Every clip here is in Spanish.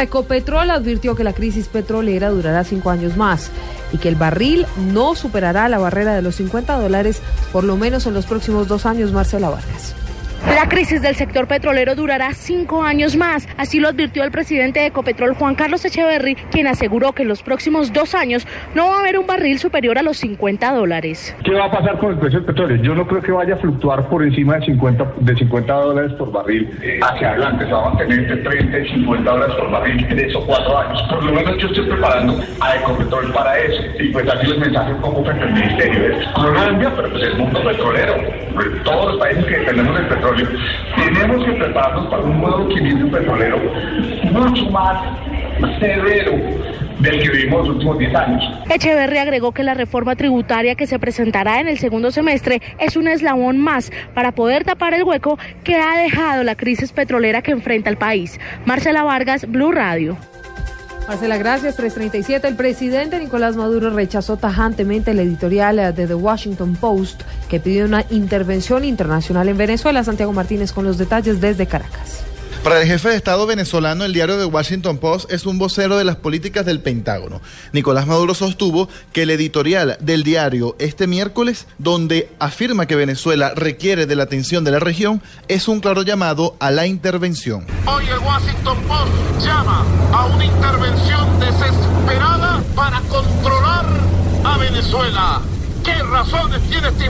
Ecopetrol advirtió que la crisis petrolera durará cinco años más y que el barril no superará la barrera de los 50 dólares por lo menos en los próximos dos años, Marcela Vargas. La crisis del sector petrolero durará cinco años más, así lo advirtió el presidente de Ecopetrol, Juan Carlos Echeverry, quien aseguró que en los próximos dos años no va a haber un barril superior a los 50 dólares. ¿Qué va a pasar con el precio del petróleo? Yo no creo que vaya a fluctuar por encima de 50, de 50 dólares por barril hacia adelante. Se va a mantener entre 30 y 50 dólares por barril en esos cuatro años. Por lo menos yo estoy preparando a Ecopetrol para eso. Y pues así el mensaje poco frente al ministerio. Es Colombia, pero pues el mundo petrolero. Todos los países que tenemos el petróleo tenemos que prepararnos para un nuevo equilibrio petrolero mucho más severo del que vivimos los últimos 10 años. Echeverry agregó que la reforma tributaria que se presentará en el segundo semestre es un eslabón más para poder tapar el hueco que ha dejado la crisis petrolera que enfrenta el país. Marcela Vargas, Blue Radio. Marcela, gracias. 337. El presidente Nicolás Maduro rechazó tajantemente el editorial de The Washington Post que pidió una intervención internacional en Venezuela. Santiago Martínez con los detalles desde Caracas. Para el jefe de Estado venezolano, el diario The Washington Post es un vocero de las políticas del Pentágono. Nicolás Maduro sostuvo que el editorial del diario este miércoles, donde afirma que Venezuela requiere de la atención de la región, es un claro llamado a la intervención. Hoy el Washington Post llama a una intervención desesperada para controlar a Venezuela. ¿Qué razones tiene este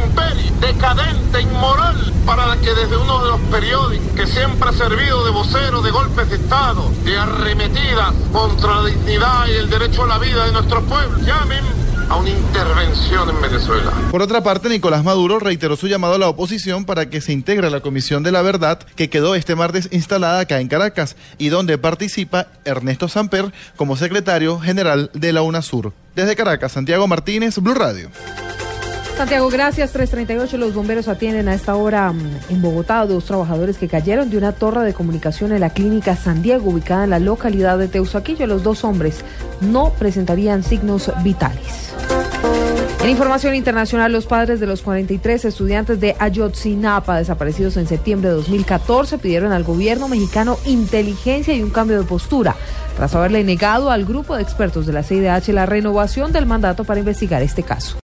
para que desde uno de los periódicos que siempre ha servido de vocero de golpes de Estado, de arremetida contra la dignidad y el derecho a la vida de nuestro pueblo, llamen a una intervención en Venezuela. Por otra parte, Nicolás Maduro reiteró su llamado a la oposición para que se integre a la Comisión de la Verdad que quedó este martes instalada acá en Caracas y donde participa Ernesto Samper como secretario general de la UNASUR. Desde Caracas, Santiago Martínez, Blue Radio. Santiago, gracias. 338. Los bomberos atienden a esta hora mm, en Bogotá a dos trabajadores que cayeron de una torre de comunicación en la clínica San Diego, ubicada en la localidad de Teusaquillo. Los dos hombres no presentarían signos vitales. En información internacional, los padres de los 43 estudiantes de Ayotzinapa desaparecidos en septiembre de 2014 pidieron al gobierno mexicano inteligencia y un cambio de postura tras haberle negado al grupo de expertos de la CIDH la renovación del mandato para investigar este caso.